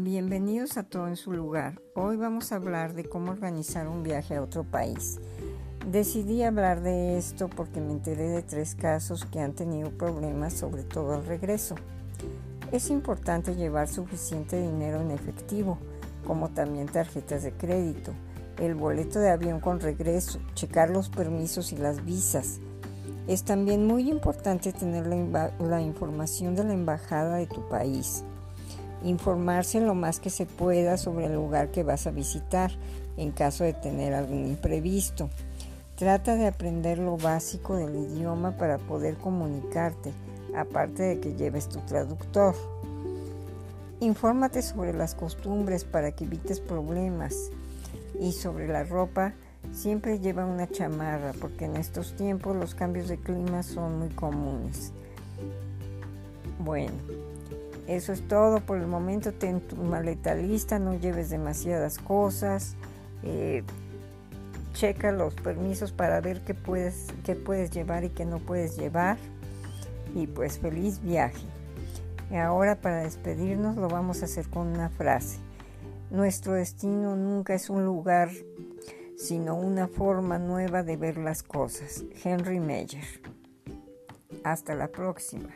Bienvenidos a Todo en su lugar. Hoy vamos a hablar de cómo organizar un viaje a otro país. Decidí hablar de esto porque me enteré de tres casos que han tenido problemas, sobre todo al regreso. Es importante llevar suficiente dinero en efectivo, como también tarjetas de crédito, el boleto de avión con regreso, checar los permisos y las visas. Es también muy importante tener la, la información de la embajada de tu país informarse lo más que se pueda sobre el lugar que vas a visitar en caso de tener algún imprevisto. Trata de aprender lo básico del idioma para poder comunicarte, aparte de que lleves tu traductor. Infórmate sobre las costumbres para que evites problemas y sobre la ropa siempre lleva una chamarra porque en estos tiempos los cambios de clima son muy comunes. Bueno, eso es todo por el momento. Ten tu maleta lista, no lleves demasiadas cosas. Eh, checa los permisos para ver qué puedes, qué puedes llevar y qué no puedes llevar. Y pues feliz viaje. Y ahora para despedirnos lo vamos a hacer con una frase. Nuestro destino nunca es un lugar, sino una forma nueva de ver las cosas. Henry Meyer. Hasta la próxima.